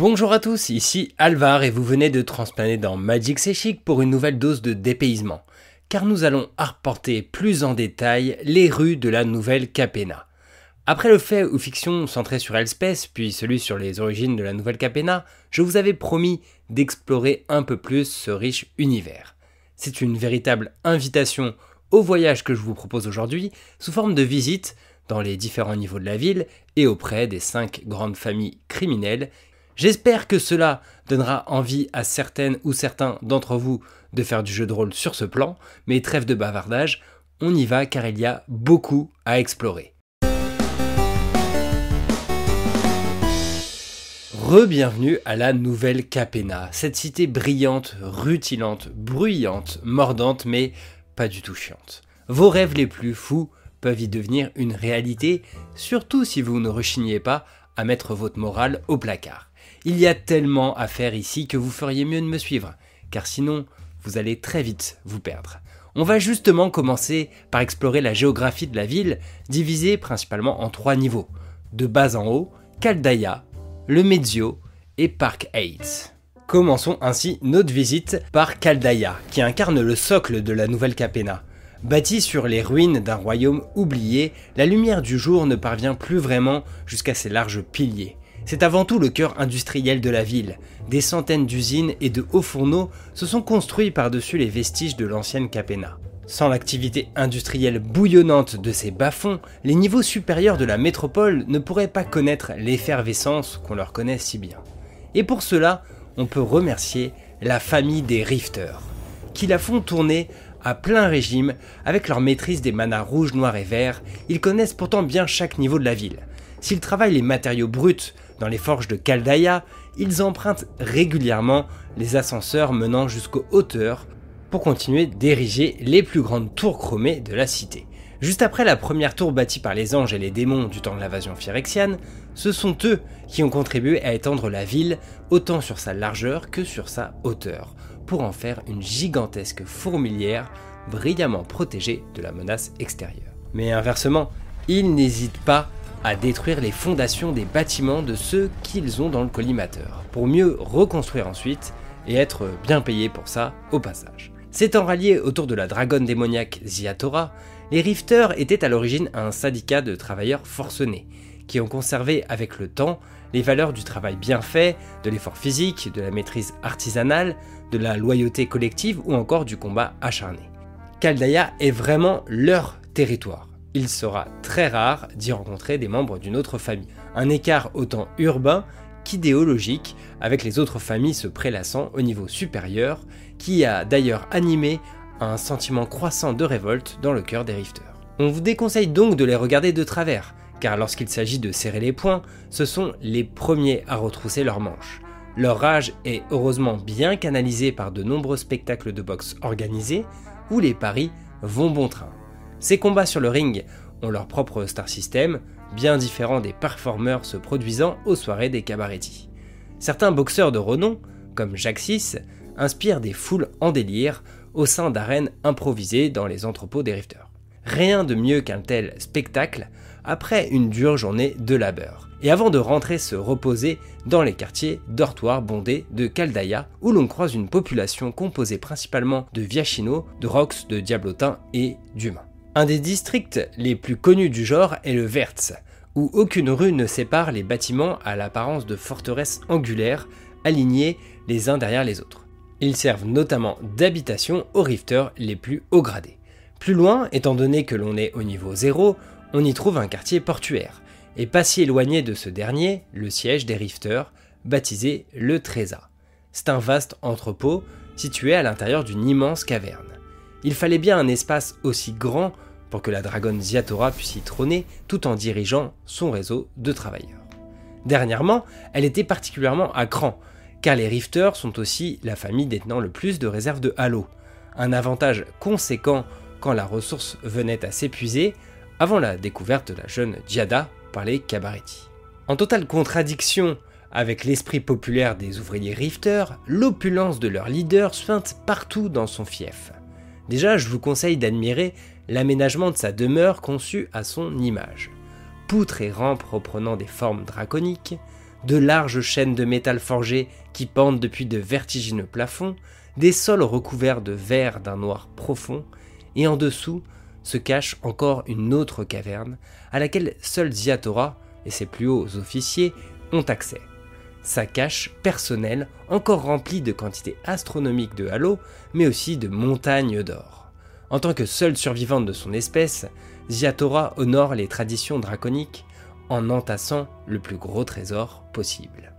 Bonjour à tous, ici Alvar et vous venez de transplaner dans Magic C'est pour une nouvelle dose de dépaysement, car nous allons arpenter plus en détail les rues de la nouvelle Capena. Après le fait ou fiction centré sur Elspeth, puis celui sur les origines de la nouvelle Capena, je vous avais promis d'explorer un peu plus ce riche univers. C'est une véritable invitation au voyage que je vous propose aujourd'hui, sous forme de visite dans les différents niveaux de la ville et auprès des cinq grandes familles criminelles. J'espère que cela donnera envie à certaines ou certains d'entre vous de faire du jeu de rôle sur ce plan, mais trêve de bavardage, on y va car il y a beaucoup à explorer. Re-bienvenue à la nouvelle Capena, cette cité brillante, rutilante, bruyante, mordante, mais pas du tout chiante. Vos rêves les plus fous peuvent y devenir une réalité, surtout si vous ne rechignez pas à mettre votre morale au placard. Il y a tellement à faire ici que vous feriez mieux de me suivre, car sinon vous allez très vite vous perdre. On va justement commencer par explorer la géographie de la ville, divisée principalement en trois niveaux. De bas en haut, Caldaya, le Mezio et Park Heights. Commençons ainsi notre visite par Caldaya, qui incarne le socle de la nouvelle Capena. Bâtie sur les ruines d'un royaume oublié, la lumière du jour ne parvient plus vraiment jusqu'à ses larges piliers. C'est avant tout le cœur industriel de la ville. Des centaines d'usines et de hauts fourneaux se sont construits par-dessus les vestiges de l'ancienne Capena. Sans l'activité industrielle bouillonnante de ces bas-fonds, les niveaux supérieurs de la métropole ne pourraient pas connaître l'effervescence qu'on leur connaît si bien. Et pour cela, on peut remercier la famille des Rifters, qui la font tourner à plein régime avec leur maîtrise des manas rouges, noirs et verts. Ils connaissent pourtant bien chaque niveau de la ville. S'ils travaillent les matériaux bruts dans les forges de Caldaya, ils empruntent régulièrement les ascenseurs menant jusqu'aux hauteurs pour continuer d'ériger les plus grandes tours chromées de la cité. Juste après la première tour bâtie par les anges et les démons du temps de l'invasion phyrexiane, ce sont eux qui ont contribué à étendre la ville autant sur sa largeur que sur sa hauteur, pour en faire une gigantesque fourmilière brillamment protégée de la menace extérieure. Mais inversement, ils n'hésitent pas à détruire les fondations des bâtiments de ceux qu'ils ont dans le collimateur, pour mieux reconstruire ensuite et être bien payés pour ça au passage. S'étant ralliés autour de la dragonne démoniaque Ziatora, les Rifters étaient à l'origine un syndicat de travailleurs forcenés, qui ont conservé avec le temps les valeurs du travail bien fait, de l'effort physique, de la maîtrise artisanale, de la loyauté collective ou encore du combat acharné. Caldaya est vraiment leur territoire. Il sera très rare d'y rencontrer des membres d'une autre famille. Un écart autant urbain qu'idéologique avec les autres familles se prélassant au niveau supérieur qui a d'ailleurs animé un sentiment croissant de révolte dans le cœur des rifters. On vous déconseille donc de les regarder de travers, car lorsqu'il s'agit de serrer les poings, ce sont les premiers à retrousser leurs manches. Leur rage est heureusement bien canalisée par de nombreux spectacles de boxe organisés, où les paris vont bon train. Ces combats sur le ring ont leur propre star system, bien différent des performeurs se produisant aux soirées des cabaretis. Certains boxeurs de renom, comme Jaxis, inspire des foules en délire au sein d'arènes improvisées dans les entrepôts des rifters. Rien de mieux qu'un tel spectacle après une dure journée de labeur. Et avant de rentrer se reposer dans les quartiers dortoirs bondés de Caldaya, où l'on croise une population composée principalement de Viachino, de Rox, de Diablotins et d'humains. Un des districts les plus connus du genre est le Vertz, où aucune rue ne sépare les bâtiments à l'apparence de forteresses angulaires alignés les uns derrière les autres. Ils servent notamment d'habitation aux rifters les plus haut gradés. Plus loin, étant donné que l'on est au niveau 0, on y trouve un quartier portuaire, et pas si éloigné de ce dernier, le siège des rifters, baptisé le Trésor. C'est un vaste entrepôt situé à l'intérieur d'une immense caverne. Il fallait bien un espace aussi grand pour que la dragonne Ziatora puisse y trôner tout en dirigeant son réseau de travailleurs. Dernièrement, elle était particulièrement à cran, car les Rifters sont aussi la famille détenant le plus de réserves de Halo, un avantage conséquent quand la ressource venait à s'épuiser avant la découverte de la jeune Giada par les Cabaretti. En totale contradiction avec l'esprit populaire des ouvriers Rifters, l'opulence de leur leader suinte partout dans son fief. Déjà, je vous conseille d'admirer l'aménagement de sa demeure conçue à son image. Poutres et rampes reprenant des formes draconiques, de larges chaînes de métal forgé qui pendent depuis de vertigineux plafonds, des sols recouverts de verre d'un noir profond, et en dessous se cache encore une autre caverne à laquelle seul Ziatora et ses plus hauts officiers ont accès. Sa cache personnelle, encore remplie de quantités astronomiques de halos, mais aussi de montagnes d'or. En tant que seule survivante de son espèce, Ziatora honore les traditions draconiques en entassant le plus gros trésor possible.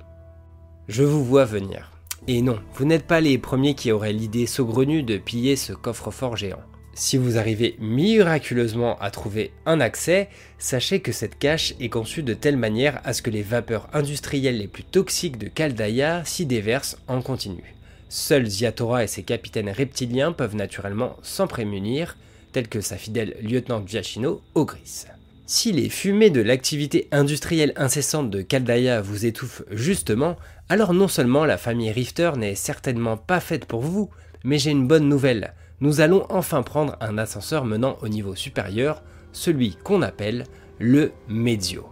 Je vous vois venir. Et non, vous n'êtes pas les premiers qui auraient l'idée saugrenue de piller ce coffre-fort géant. Si vous arrivez miraculeusement à trouver un accès, sachez que cette cache est conçue de telle manière à ce que les vapeurs industrielles les plus toxiques de Kaldaya s'y déversent en continu. Seuls Ziatora et ses capitaines reptiliens peuvent naturellement s'en prémunir, tels que sa fidèle lieutenant Giacchino Ogris. Si les fumées de l'activité industrielle incessante de Kaldaya vous étouffent justement, alors non seulement la famille Rifter n'est certainement pas faite pour vous, mais j'ai une bonne nouvelle nous allons enfin prendre un ascenseur menant au niveau supérieur, celui qu'on appelle le Medio.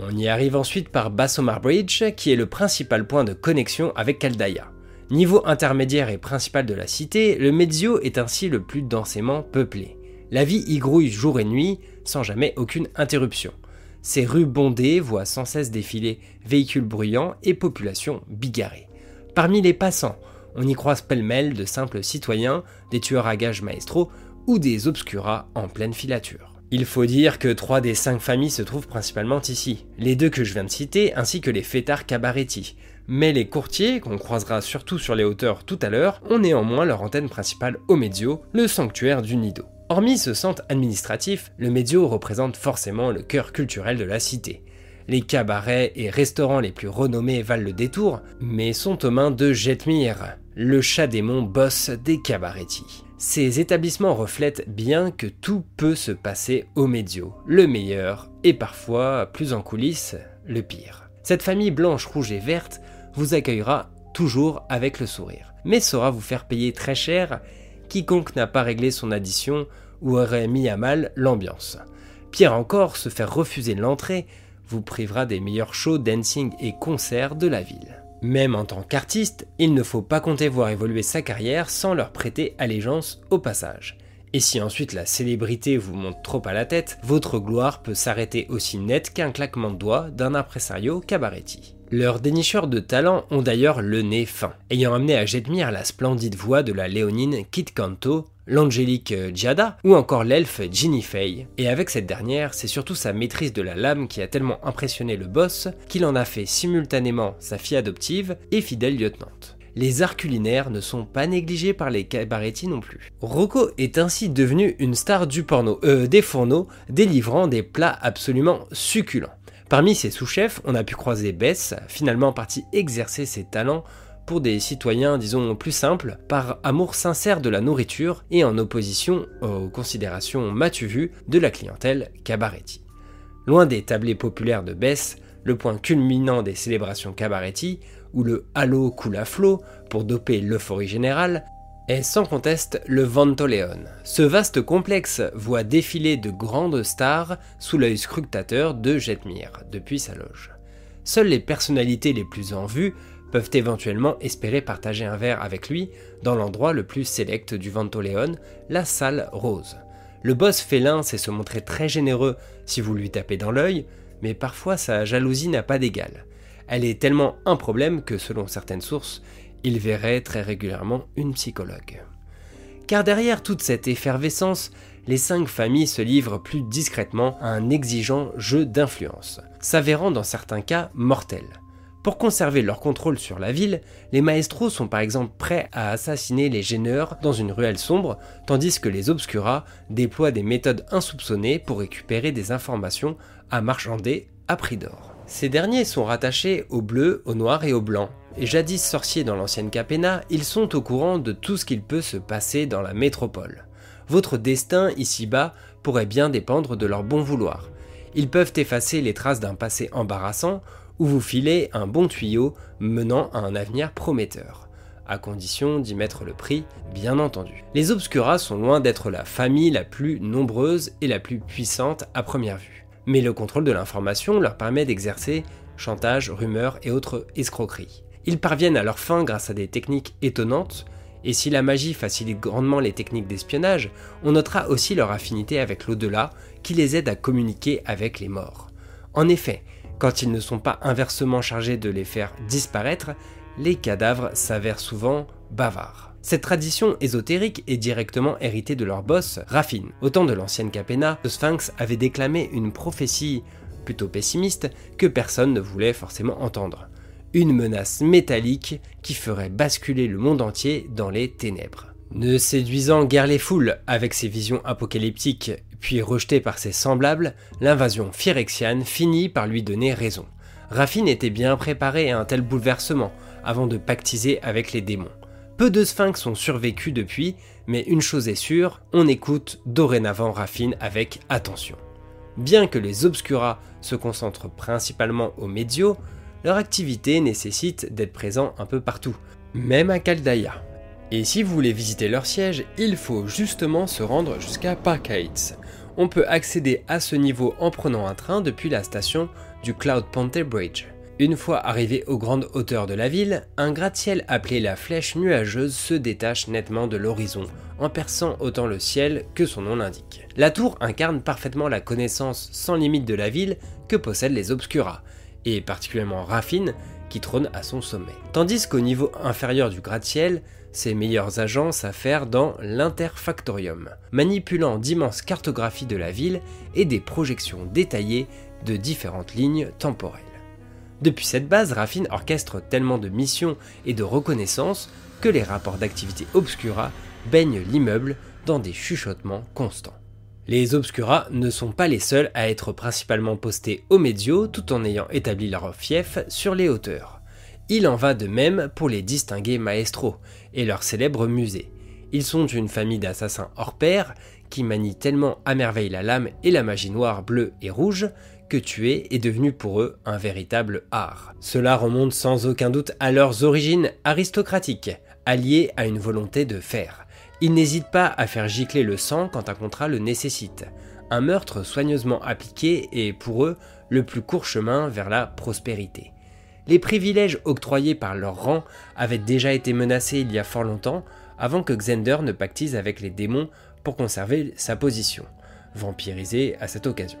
On y arrive ensuite par Bassomar Bridge, qui est le principal point de connexion avec Kaldaya. Niveau intermédiaire et principal de la cité, le Medio est ainsi le plus densément peuplé. La vie y grouille jour et nuit, sans jamais aucune interruption. Ses rues bondées voient sans cesse défiler véhicules bruyants et population bigarrée. Parmi les passants, on y croise pêle-mêle de simples citoyens, des tueurs à gages maestraux ou des obscuras en pleine filature. Il faut dire que trois des cinq familles se trouvent principalement ici, les deux que je viens de citer ainsi que les fêtards cabaretti. Mais les courtiers, qu'on croisera surtout sur les hauteurs tout à l'heure, ont néanmoins leur antenne principale au Medio, le sanctuaire du Nido. Hormis ce centre administratif, le Medio représente forcément le cœur culturel de la cité. Les cabarets et restaurants les plus renommés valent le détour, mais sont aux mains de Jetmir, le chat démon boss des cabarettis. Ces établissements reflètent bien que tout peut se passer au médio, le meilleur, et parfois, plus en coulisses, le pire. Cette famille blanche, rouge et verte vous accueillera toujours avec le sourire, mais saura vous faire payer très cher quiconque n'a pas réglé son addition ou aurait mis à mal l'ambiance. Pire encore, se faire refuser l'entrée vous privera des meilleurs shows, dancing et concerts de la ville. Même en tant qu'artiste, il ne faut pas compter voir évoluer sa carrière sans leur prêter allégeance au passage. Et si ensuite la célébrité vous monte trop à la tête, votre gloire peut s'arrêter aussi net qu'un claquement de doigts d'un impresario cabaretti. Leurs dénicheurs de talent ont d'ailleurs le nez fin, ayant amené à Jetmir la splendide voix de la léonine Kit Kanto, l'angélique Giada ou encore l'elfe Ginny Fay. Et avec cette dernière, c'est surtout sa maîtrise de la lame qui a tellement impressionné le boss qu'il en a fait simultanément sa fille adoptive et fidèle lieutenante. Les arts culinaires ne sont pas négligés par les cabarettis non plus. Rocco est ainsi devenu une star du porno, euh, des fourneaux, délivrant des plats absolument succulents. Parmi ses sous-chefs, on a pu croiser Bess, finalement parti exercer ses talents pour des citoyens, disons, plus simples, par amour sincère de la nourriture et en opposition aux considérations matu vues de la clientèle cabaretti. Loin des tablés populaires de Bess, le point culminant des célébrations cabaretti, où le halo coule à flot pour doper l'euphorie générale, est sans conteste le Vantoleon. Ce vaste complexe voit défiler de grandes stars sous l'œil scrutateur de Jetmir depuis sa loge. Seules les personnalités les plus en vue peuvent éventuellement espérer partager un verre avec lui dans l'endroit le plus sélect du Vantoleon, la salle rose. Le boss félin sait se montrer très généreux si vous lui tapez dans l'œil, mais parfois sa jalousie n'a pas d'égal. Elle est tellement un problème que selon certaines sources, il verrait très régulièrement une psychologue. Car derrière toute cette effervescence, les cinq familles se livrent plus discrètement à un exigeant jeu d'influence, s'avérant dans certains cas mortel. Pour conserver leur contrôle sur la ville, les maestros sont par exemple prêts à assassiner les gêneurs dans une ruelle sombre, tandis que les obscuras déploient des méthodes insoupçonnées pour récupérer des informations à marchander à prix d'or. Ces derniers sont rattachés au bleu, au noir et au blanc, et jadis sorciers dans l'ancienne Capena, ils sont au courant de tout ce qu'il peut se passer dans la métropole. Votre destin ici-bas pourrait bien dépendre de leur bon vouloir. Ils peuvent effacer les traces d'un passé embarrassant ou vous filer un bon tuyau menant à un avenir prometteur, à condition d'y mettre le prix, bien entendu. Les Obscuras sont loin d'être la famille la plus nombreuse et la plus puissante à première vue. Mais le contrôle de l'information leur permet d'exercer chantage, rumeurs et autres escroqueries. Ils parviennent à leur fin grâce à des techniques étonnantes, et si la magie facilite grandement les techniques d'espionnage, on notera aussi leur affinité avec l'au-delà qui les aide à communiquer avec les morts. En effet, quand ils ne sont pas inversement chargés de les faire disparaître, les cadavres s'avèrent souvent bavards. Cette tradition ésotérique est directement héritée de leur boss, Raffin. Au temps de l'ancienne Capena, le Sphinx avait déclamé une prophétie plutôt pessimiste que personne ne voulait forcément entendre. Une menace métallique qui ferait basculer le monde entier dans les ténèbres. Ne séduisant guère les foules avec ses visions apocalyptiques, puis rejeté par ses semblables, l'invasion phyrexiane finit par lui donner raison. Raffin était bien préparé à un tel bouleversement avant de pactiser avec les démons. Peu de sphinx ont survécu depuis, mais une chose est sûre, on écoute dorénavant Raffine avec attention. Bien que les Obscura se concentrent principalement aux médios, leur activité nécessite d'être présent un peu partout, même à Caldaya. Et si vous voulez visiter leur siège, il faut justement se rendre jusqu'à Park Heights. On peut accéder à ce niveau en prenant un train depuis la station du Cloud Ponte Bridge. Une fois arrivé aux grandes hauteurs de la ville, un gratte-ciel appelé la flèche nuageuse se détache nettement de l'horizon, en perçant autant le ciel que son nom l'indique. La tour incarne parfaitement la connaissance sans limite de la ville que possèdent les Obscura, et particulièrement Raffine, qui trône à son sommet. Tandis qu'au niveau inférieur du gratte-ciel, ses meilleurs agents s'affairent dans l'Interfactorium, manipulant d'immenses cartographies de la ville et des projections détaillées de différentes lignes temporelles. Depuis cette base, Raffine orchestre tellement de missions et de reconnaissance que les rapports d'activité Obscura baignent l'immeuble dans des chuchotements constants. Les Obscura ne sont pas les seuls à être principalement postés aux médios tout en ayant établi leur fief sur les hauteurs. Il en va de même pour les distingués maestros et leur célèbre musée. Ils sont une famille d'assassins hors pair qui manient tellement à merveille la lame et la magie noire, bleue et rouge que tuer est devenu pour eux un véritable art. Cela remonte sans aucun doute à leurs origines aristocratiques, alliées à une volonté de faire. Ils n'hésitent pas à faire gicler le sang quand un contrat le nécessite. Un meurtre soigneusement appliqué est pour eux le plus court chemin vers la prospérité. Les privilèges octroyés par leur rang avaient déjà été menacés il y a fort longtemps, avant que Xander ne pactise avec les démons pour conserver sa position, vampirisée à cette occasion.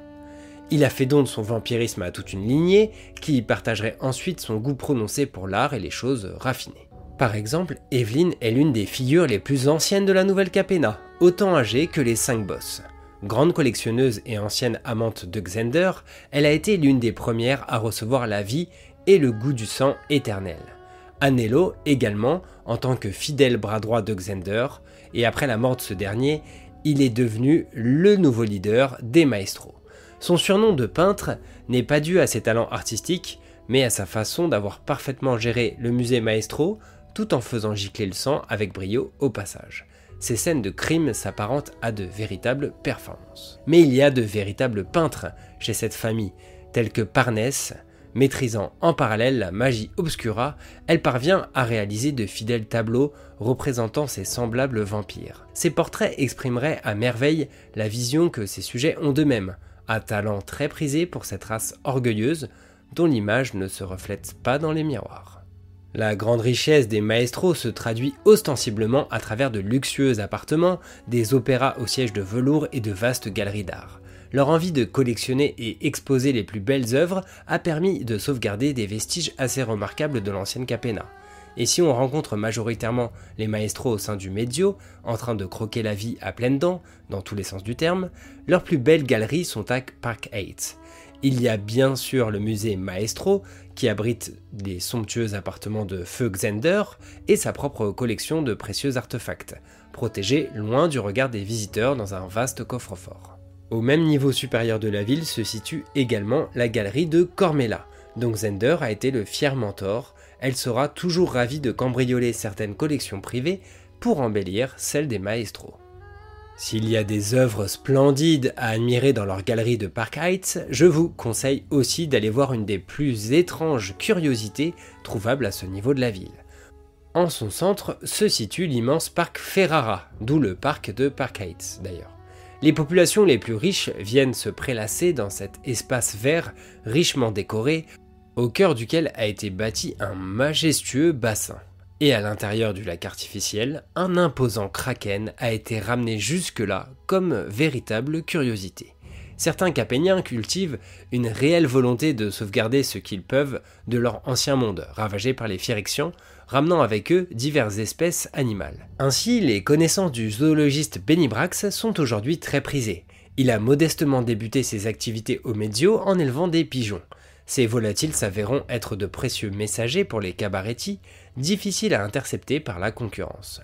Il a fait don de son vampirisme à toute une lignée, qui partagerait ensuite son goût prononcé pour l'art et les choses raffinées. Par exemple, Evelyn est l'une des figures les plus anciennes de la nouvelle Capena, autant âgée que les cinq boss. Grande collectionneuse et ancienne amante de Xander, elle a été l'une des premières à recevoir la vie et le goût du sang éternel. Anello également, en tant que fidèle bras droit de Xander, et après la mort de ce dernier, il est devenu le nouveau leader des maestros. Son surnom de peintre n'est pas dû à ses talents artistiques, mais à sa façon d'avoir parfaitement géré le musée Maestro tout en faisant gicler le sang avec brio au passage. Ces scènes de crime s'apparentent à de véritables performances. Mais il y a de véritables peintres chez cette famille, tels que Parnès, maîtrisant en parallèle la magie obscura, elle parvient à réaliser de fidèles tableaux représentant ses semblables vampires. Ces portraits exprimeraient à merveille la vision que ces sujets ont d'eux-mêmes, un talent très prisé pour cette race orgueilleuse dont l'image ne se reflète pas dans les miroirs. La grande richesse des maestros se traduit ostensiblement à travers de luxueux appartements, des opéras au siège de velours et de vastes galeries d'art. Leur envie de collectionner et exposer les plus belles œuvres a permis de sauvegarder des vestiges assez remarquables de l'ancienne Capena. Et si on rencontre majoritairement les maestros au sein du Medio, en train de croquer la vie à pleines dents, dans tous les sens du terme, leurs plus belles galeries sont à Park 8. Il y a bien sûr le musée Maestro, qui abrite des somptueux appartements de Feu Xander et sa propre collection de précieux artefacts, protégés loin du regard des visiteurs dans un vaste coffre-fort. Au même niveau supérieur de la ville se situe également la galerie de Cormella, dont Xander a été le fier mentor elle sera toujours ravie de cambrioler certaines collections privées pour embellir celles des maestros. S'il y a des œuvres splendides à admirer dans leur galerie de Park Heights, je vous conseille aussi d'aller voir une des plus étranges curiosités trouvables à ce niveau de la ville. En son centre se situe l'immense parc Ferrara, d'où le parc de Park Heights d'ailleurs. Les populations les plus riches viennent se prélasser dans cet espace vert richement décoré, au cœur duquel a été bâti un majestueux bassin. Et à l'intérieur du lac artificiel, un imposant kraken a été ramené jusque-là comme véritable curiosité. Certains capéniens cultivent une réelle volonté de sauvegarder ce qu'ils peuvent de leur ancien monde, ravagé par les Phyrexians, ramenant avec eux diverses espèces animales. Ainsi, les connaissances du zoologiste Benny Brax sont aujourd'hui très prisées. Il a modestement débuté ses activités au Médio en élevant des pigeons. Ces volatiles s'avéreront être de précieux messagers pour les cabarettis, difficiles à intercepter par la concurrence.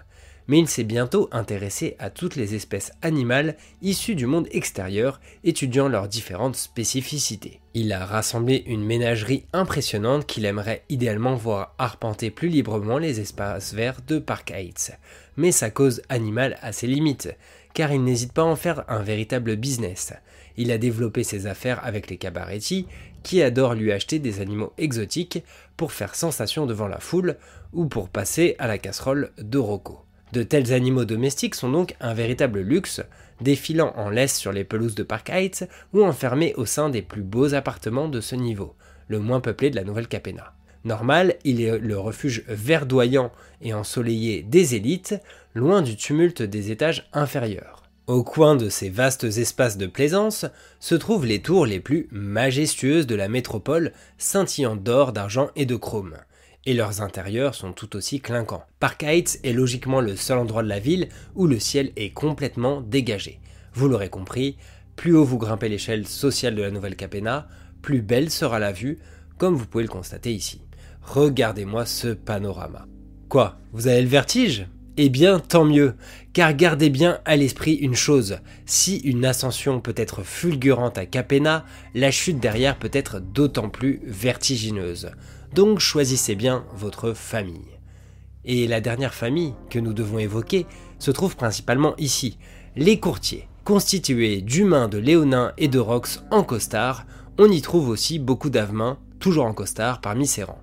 Mais il s'est bientôt intéressé à toutes les espèces animales issues du monde extérieur, étudiant leurs différentes spécificités. Il a rassemblé une ménagerie impressionnante qu'il aimerait idéalement voir arpenter plus librement les espaces verts de Park Heights. Mais sa cause animale a ses limites, car il n'hésite pas à en faire un véritable business. Il a développé ses affaires avec les cabarettis, qui adorent lui acheter des animaux exotiques pour faire sensation devant la foule ou pour passer à la casserole de Rocco. De tels animaux domestiques sont donc un véritable luxe, défilant en laisse sur les pelouses de Park Heights ou enfermés au sein des plus beaux appartements de ce niveau, le moins peuplé de la Nouvelle Capena. Normal, il est le refuge verdoyant et ensoleillé des élites, loin du tumulte des étages inférieurs. Au coin de ces vastes espaces de plaisance se trouvent les tours les plus majestueuses de la métropole, scintillant d'or, d'argent et de chrome. Et leurs intérieurs sont tout aussi clinquants. Park Heights est logiquement le seul endroit de la ville où le ciel est complètement dégagé. Vous l'aurez compris, plus haut vous grimpez l'échelle sociale de la Nouvelle Capena, plus belle sera la vue, comme vous pouvez le constater ici. Regardez-moi ce panorama. Quoi Vous avez le vertige? Eh bien, tant mieux, car gardez bien à l'esprit une chose, si une ascension peut être fulgurante à Capena, la chute derrière peut être d'autant plus vertigineuse. Donc choisissez bien votre famille. Et la dernière famille que nous devons évoquer se trouve principalement ici, les courtiers. Constitués d'humains, de léonins et de rox en costard, on y trouve aussi beaucoup d'avemains, toujours en costard, parmi ces rangs.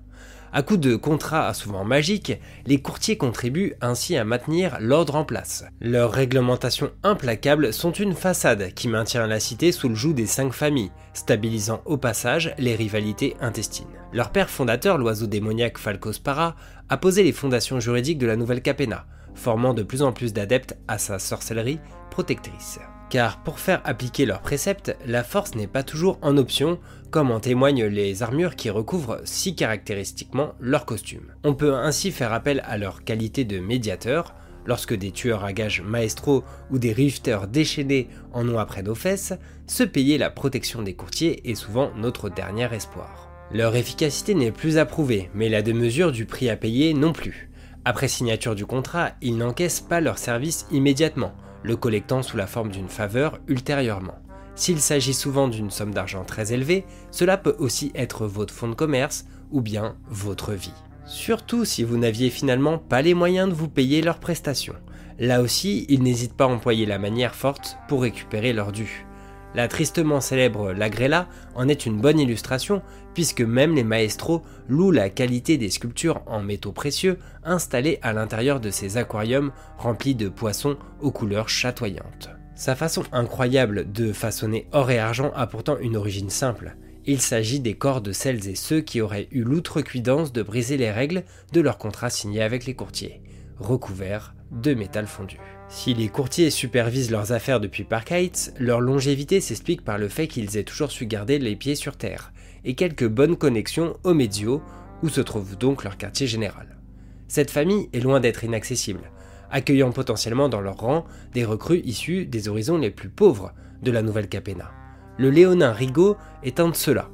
À coup de contrats souvent magiques, les courtiers contribuent ainsi à maintenir l'ordre en place. Leurs réglementations implacables sont une façade qui maintient la cité sous le joug des cinq familles, stabilisant au passage les rivalités intestines. Leur père fondateur, l'oiseau démoniaque Falcospara, a posé les fondations juridiques de la nouvelle Capena, formant de plus en plus d'adeptes à sa sorcellerie protectrice car pour faire appliquer leurs préceptes, la force n'est pas toujours en option, comme en témoignent les armures qui recouvrent si caractéristiquement leur costume. On peut ainsi faire appel à leur qualité de médiateur, lorsque des tueurs à gages maestro ou des rifters déchaînés en ont après nos fesses, se payer la protection des courtiers est souvent notre dernier espoir. Leur efficacité n'est plus approuvée, mais la démesure du prix à payer non plus. Après signature du contrat, ils n'encaissent pas leur service immédiatement, le collectant sous la forme d'une faveur ultérieurement. S'il s'agit souvent d'une somme d'argent très élevée, cela peut aussi être votre fonds de commerce ou bien votre vie. Surtout si vous n'aviez finalement pas les moyens de vous payer leurs prestations. Là aussi, ils n'hésitent pas à employer la manière forte pour récupérer leur dû. La tristement célèbre Lagrella en est une bonne illustration, puisque même les maestros louent la qualité des sculptures en métaux précieux installées à l'intérieur de ces aquariums remplis de poissons aux couleurs chatoyantes. Sa façon incroyable de façonner or et argent a pourtant une origine simple. Il s'agit des corps de celles et ceux qui auraient eu l'outrecuidance de briser les règles de leur contrat signé avec les courtiers, recouverts de métal fondu. Si les courtiers supervisent leurs affaires depuis Park Heights, leur longévité s'explique par le fait qu'ils aient toujours su garder les pieds sur terre, et quelques bonnes connexions au Medio, où se trouve donc leur quartier général. Cette famille est loin d'être inaccessible, accueillant potentiellement dans leur rang des recrues issues des horizons les plus pauvres de la nouvelle Capena. Le Léonin Rigaud est un de ceux-là.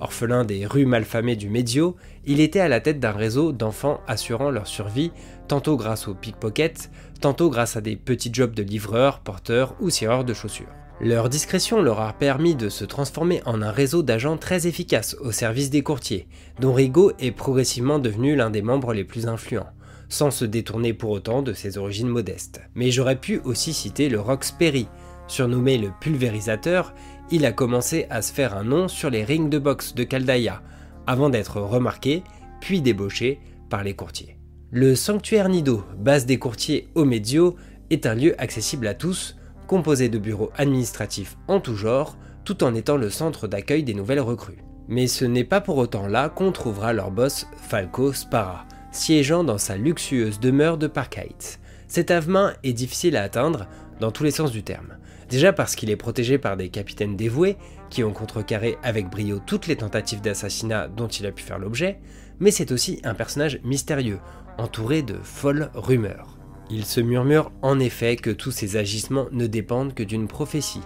Orphelin des rues malfamées du Medio, il était à la tête d'un réseau d'enfants assurant leur survie, tantôt grâce aux pickpockets, tantôt grâce à des petits jobs de livreurs, porteurs ou cireurs de chaussures. Leur discrétion leur a permis de se transformer en un réseau d'agents très efficace au service des courtiers, dont Rigaud est progressivement devenu l'un des membres les plus influents, sans se détourner pour autant de ses origines modestes. Mais j'aurais pu aussi citer le Rox Perry. Surnommé le pulvérisateur, il a commencé à se faire un nom sur les rings de boxe de Caldaya, avant d'être remarqué, puis débauché par les courtiers. Le sanctuaire Nido, base des courtiers au Médio, est un lieu accessible à tous, composé de bureaux administratifs en tout genre, tout en étant le centre d'accueil des nouvelles recrues. Mais ce n'est pas pour autant là qu'on trouvera leur boss Falco Spara, siégeant dans sa luxueuse demeure de Park Heights. Cet avemain est difficile à atteindre dans tous les sens du terme. Déjà parce qu'il est protégé par des capitaines dévoués qui ont contrecarré avec brio toutes les tentatives d'assassinat dont il a pu faire l'objet, mais c'est aussi un personnage mystérieux, entouré de folles rumeurs. Il se murmure en effet que tous ses agissements ne dépendent que d'une prophétie,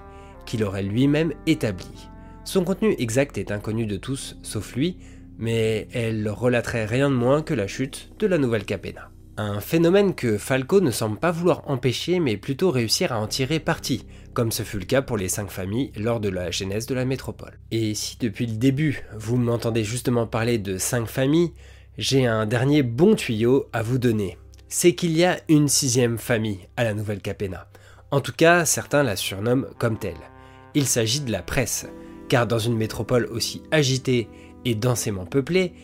qu'il aurait lui-même établie. Son contenu exact est inconnu de tous, sauf lui, mais elle relaterait rien de moins que la chute de la nouvelle Capena. Un phénomène que Falco ne semble pas vouloir empêcher, mais plutôt réussir à en tirer parti, comme ce fut le cas pour les cinq familles lors de la genèse de la métropole. Et si depuis le début, vous m'entendez justement parler de cinq familles, j'ai un dernier bon tuyau à vous donner. C'est qu'il y a une sixième famille à la nouvelle Capena. En tout cas, certains la surnomment comme telle. Il s'agit de la presse, car dans une métropole aussi agitée et densément peuplée,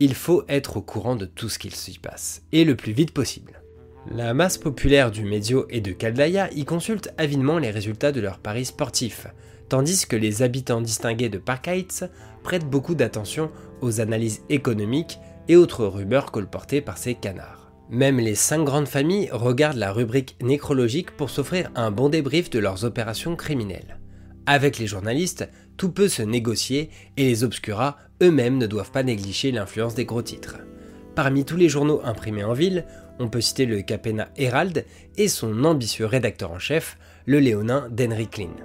il faut être au courant de tout ce qu'il s'y passe, et le plus vite possible. La masse populaire du Medio et de Caldaya y consulte avidement les résultats de leurs paris sportifs, tandis que les habitants distingués de Park Heights prêtent beaucoup d'attention aux analyses économiques et autres rumeurs colportées par ces canards. Même les cinq grandes familles regardent la rubrique nécrologique pour s'offrir un bon débrief de leurs opérations criminelles. Avec les journalistes, tout peut se négocier et les obscuras eux-mêmes ne doivent pas négliger l'influence des gros titres. Parmi tous les journaux imprimés en ville, on peut citer le Capena Herald et son ambitieux rédacteur en chef, le léonin d'Henry Klein.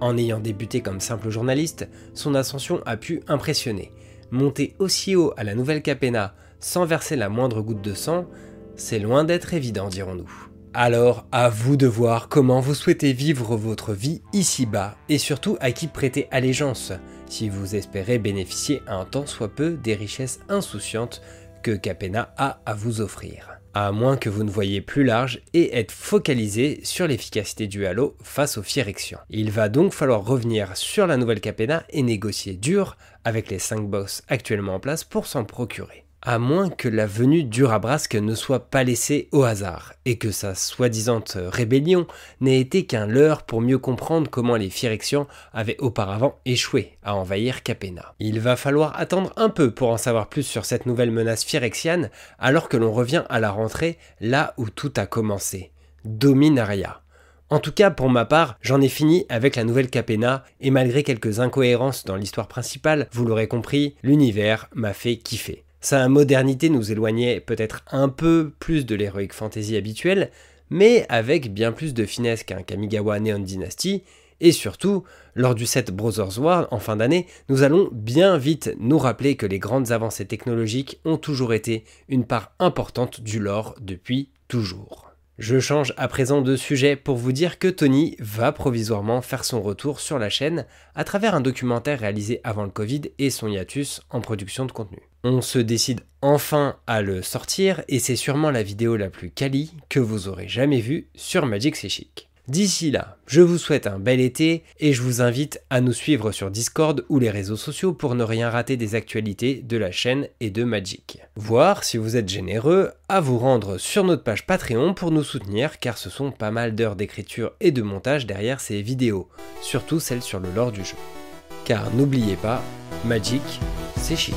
En ayant débuté comme simple journaliste, son ascension a pu impressionner. Monter aussi haut à la nouvelle Capena sans verser la moindre goutte de sang, c'est loin d'être évident, dirons-nous. Alors, à vous de voir comment vous souhaitez vivre votre vie ici-bas et surtout à qui prêter allégeance, si vous espérez bénéficier un tant soit peu des richesses insouciantes que Capena a à vous offrir. À moins que vous ne voyez plus large et être focalisé sur l'efficacité du Halo face aux Firexions. Il va donc falloir revenir sur la nouvelle Capena et négocier dur avec les 5 boss actuellement en place pour s'en procurer à moins que la venue d'Urabrasque ne soit pas laissée au hasard, et que sa soi-disant rébellion n'ait été qu'un leurre pour mieux comprendre comment les Phyrexians avaient auparavant échoué à envahir Capena. Il va falloir attendre un peu pour en savoir plus sur cette nouvelle menace phyrexiane, alors que l'on revient à la rentrée là où tout a commencé. Dominaria. En tout cas, pour ma part, j'en ai fini avec la nouvelle Capena, et malgré quelques incohérences dans l'histoire principale, vous l'aurez compris, l'univers m'a fait kiffer. Sa modernité nous éloignait peut-être un peu plus de l'heroic fantasy habituelle, mais avec bien plus de finesse qu'un Kamigawa Neon Dynasty, et surtout, lors du set Brothers War en fin d'année, nous allons bien vite nous rappeler que les grandes avancées technologiques ont toujours été une part importante du lore depuis toujours. Je change à présent de sujet pour vous dire que Tony va provisoirement faire son retour sur la chaîne à travers un documentaire réalisé avant le Covid et son hiatus en production de contenu. On se décide enfin à le sortir et c'est sûrement la vidéo la plus quali que vous aurez jamais vue sur Magic C'est Chic. D'ici là, je vous souhaite un bel été et je vous invite à nous suivre sur Discord ou les réseaux sociaux pour ne rien rater des actualités de la chaîne et de Magic. Voir si vous êtes généreux à vous rendre sur notre page Patreon pour nous soutenir car ce sont pas mal d'heures d'écriture et de montage derrière ces vidéos, surtout celles sur le lore du jeu. Car n'oubliez pas, Magic, c'est chic.